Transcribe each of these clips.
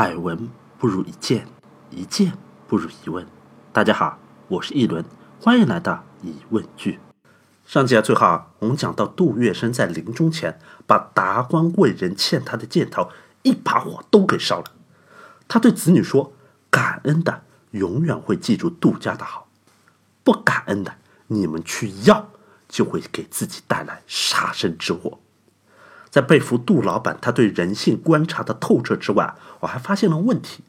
百闻不如一见，一见不如一问。大家好，我是一轮，欢迎来到疑问句。上集啊，最后啊，我们讲到杜月笙在临终前把达官贵人欠他的箭头一把火都给烧了。他对子女说：“感恩的永远会记住杜家的好，不感恩的你们去要，就会给自己带来杀身之祸。”在佩服杜老板他对人性观察的透彻之外，我还发现了问题。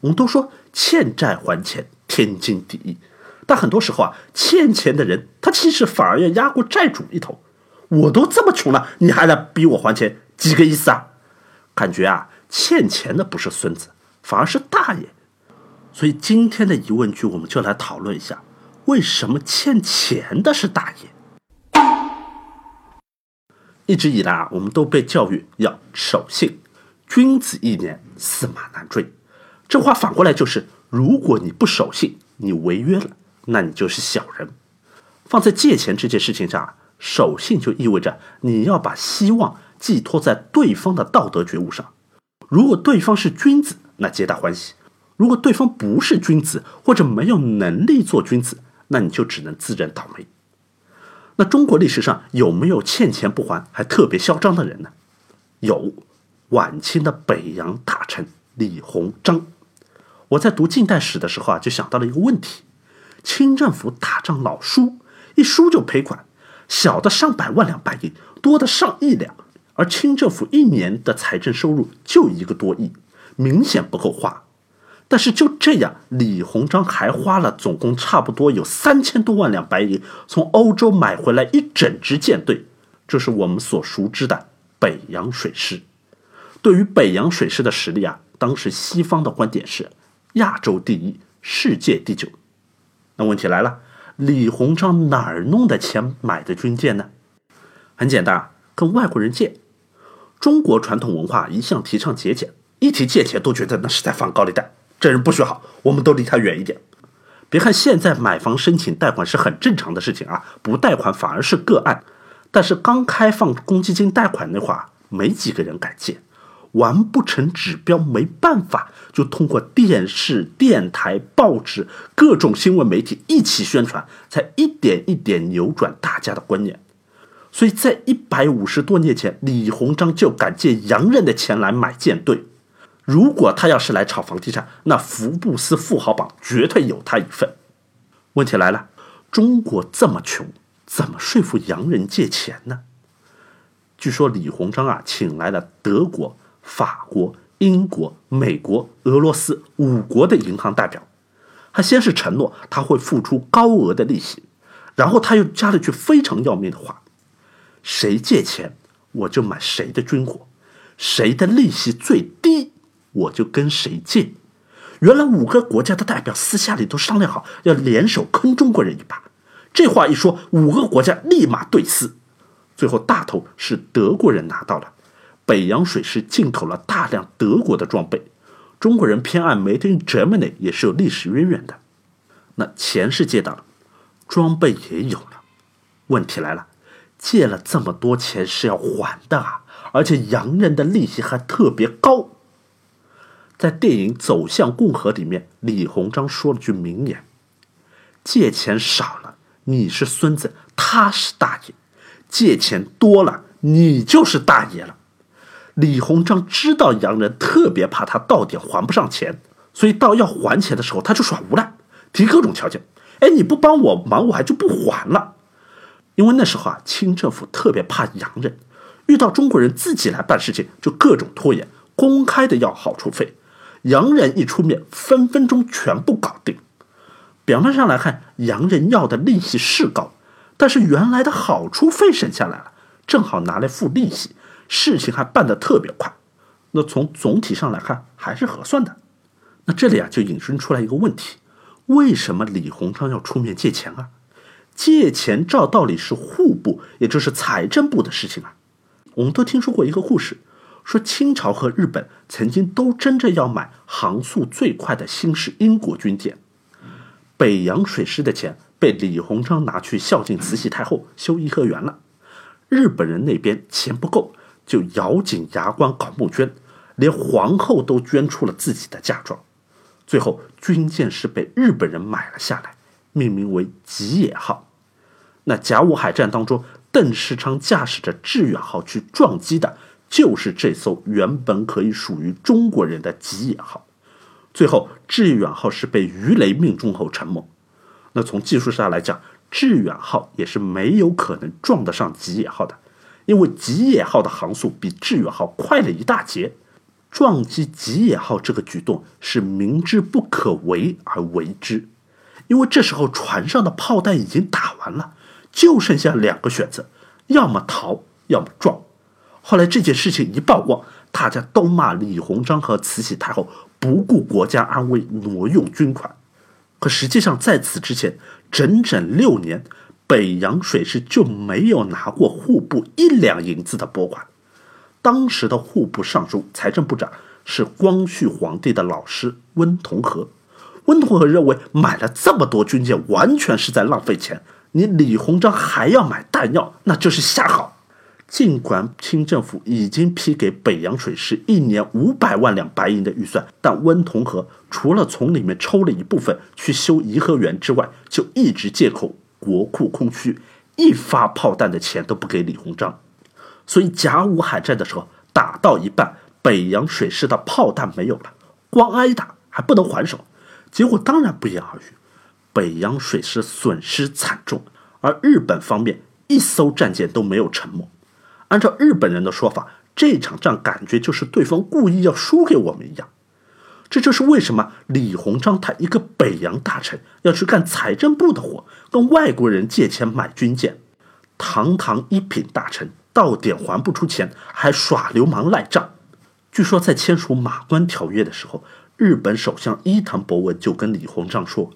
我们都说欠债还钱天经地义，但很多时候啊，欠钱的人他其实反而要压过债主一头。我都这么穷了，你还来逼我还钱，几个意思啊？感觉啊，欠钱的不是孙子，反而是大爷。所以今天的疑问句，我们就来讨论一下，为什么欠钱的是大爷？一直以来啊，我们都被教育要守信，君子一言，驷马难追。这话反过来就是，如果你不守信，你违约了，那你就是小人。放在借钱这件事情上，守信就意味着你要把希望寄托在对方的道德觉悟上。如果对方是君子，那皆大欢喜；如果对方不是君子，或者没有能力做君子，那你就只能自认倒霉。那中国历史上有没有欠钱不还还特别嚣张的人呢？有，晚清的北洋大臣李鸿章。我在读近代史的时候啊，就想到了一个问题：清政府打仗老输，一输就赔款，小的上百万两白银，多的上亿两，而清政府一年的财政收入就一个多亿，明显不够花。但是就这样，李鸿章还花了总共差不多有三千多万两白银，从欧洲买回来一整支舰队，这是我们所熟知的北洋水师。对于北洋水师的实力啊，当时西方的观点是亚洲第一，世界第九。那问题来了，李鸿章哪儿弄的钱买的军舰呢？很简单，跟外国人借。中国传统文化一向提倡节俭，一提借钱都觉得那是在放高利贷。这人不学好，我们都离他远一点。别看现在买房申请贷款是很正常的事情啊，不贷款反而是个案。但是刚开放公积金贷款那会儿，没几个人敢借，完不成指标没办法，就通过电视、电台、报纸、各种新闻媒体一起宣传，才一点一点扭转大家的观念。所以在一百五十多年前，李鸿章就敢借洋人的钱来买舰队。如果他要是来炒房地产，那福布斯富豪榜绝对有他一份。问题来了，中国这么穷，怎么说服洋人借钱呢？据说李鸿章啊，请来了德国、法国、英国、美国、俄罗斯五国的银行代表，他先是承诺他会付出高额的利息，然后他又加了句非常要命的话：谁借钱，我就买谁的军火，谁的利息最低。我就跟谁借？原来五个国家的代表私下里都商量好要联手坑中国人一把。这话一说，五个国家立马对撕。最后大头是德国人拿到了，北洋水师进口了大量德国的装备。中国人偏爱 Made in Germany 也是有历史渊源的。那钱是借到了，装备也有了。问题来了，借了这么多钱是要还的啊，而且洋人的利息还特别高。在电影《走向共和》里面，李鸿章说了句名言：“借钱少了，你是孙子，他是大爷；借钱多了，你就是大爷了。”李鸿章知道洋人特别怕他到点还不上钱，所以到要还钱的时候，他就耍无赖，提各种条件。哎，你不帮我忙，我还就不还了。因为那时候啊，清政府特别怕洋人，遇到中国人自己来办事情，就各种拖延，公开的要好处费。洋人一出面，分分钟全部搞定。表面上来看，洋人要的利息是高，但是原来的好处费省下来了，正好拿来付利息，事情还办得特别快。那从总体上来看，还是合算的。那这里啊，就引申出来一个问题：为什么李鸿章要出面借钱啊？借钱照道理是户部，也就是财政部的事情啊。我们都听说过一个故事。说清朝和日本曾经都争着要买航速最快的新式英国军舰，北洋水师的钱被李鸿章拿去孝敬慈禧太后修颐和园了。日本人那边钱不够，就咬紧牙关搞募捐，连皇后都捐出了自己的嫁妆。最后，军舰是被日本人买了下来，命名为吉野号。那甲午海战当中，邓世昌驾驶着致远号去撞击的，就是这艘原本可以属于中国人的吉野号。最后，致远号是被鱼雷命中后沉没。那从技术上来讲，致远号也是没有可能撞得上吉野号的，因为吉野号的航速比致远号快了一大截。撞击吉野号这个举动是明知不可为而为之，因为这时候船上的炮弹已经打完了，就剩下两个选择：要么逃，要么撞。后来这件事情一曝光，大家都骂李鸿章和慈禧太后不顾国家安危，挪用军款。可实际上，在此之前，整整六年，北洋水师就没有拿过户部一两银子的拨款。当时的户部尚书、财政部长是光绪皇帝的老师温同和。温同和认为，买了这么多军舰，完全是在浪费钱。你李鸿章还要买弹药，那就是瞎好。尽管清政府已经批给北洋水师一年五百万两白银的预算，但温同和除了从里面抽了一部分去修颐和园之外，就一直借口国库空虚，一发炮弹的钱都不给李鸿章。所以甲午海战的时候，打到一半，北洋水师的炮弹没有了，光挨打还不能还手，结果当然不言而喻，北洋水师损失惨重，而日本方面一艘战舰都没有沉没。按照日本人的说法，这场仗感觉就是对方故意要输给我们一样。这就是为什么李鸿章他一个北洋大臣要去干财政部的活，跟外国人借钱买军舰。堂堂一品大臣到点还不出钱，还耍流氓赖账。据说在签署马关条约的时候，日本首相伊藤博文就跟李鸿章说：“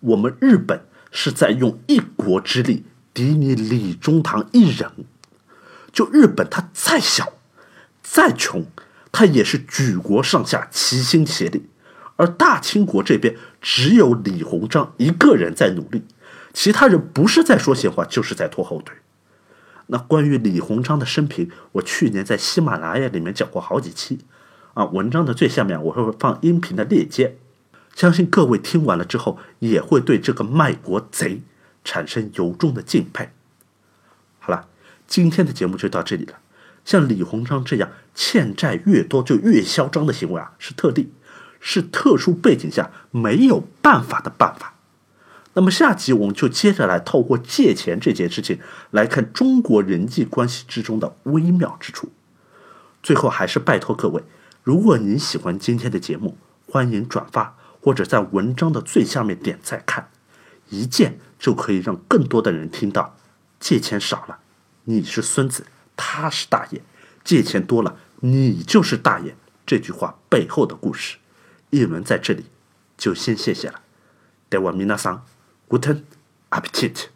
我们日本是在用一国之力抵你李中堂一人。”就日本，它再小、再穷，它也是举国上下齐心协力。而大清国这边只有李鸿章一个人在努力，其他人不是在说闲话，就是在拖后腿。那关于李鸿章的生平，我去年在喜马拉雅里面讲过好几期，啊，文章的最下面我会放音频的链接，相信各位听完了之后，也会对这个卖国贼产生由衷的敬佩。今天的节目就到这里了。像李鸿章这样欠债越多就越嚣张的行为啊，是特例，是特殊背景下没有办法的办法。那么下集我们就接着来透过借钱这件事情来看中国人际关系之中的微妙之处。最后还是拜托各位，如果您喜欢今天的节目，欢迎转发或者在文章的最下面点赞看，一键就可以让更多的人听到。借钱少了。你是孙子，他是大爷，借钱多了，你就是大爷。这句话背后的故事，一轮在这里就先谢谢了。德瓦米纳桑，Guten Appetit。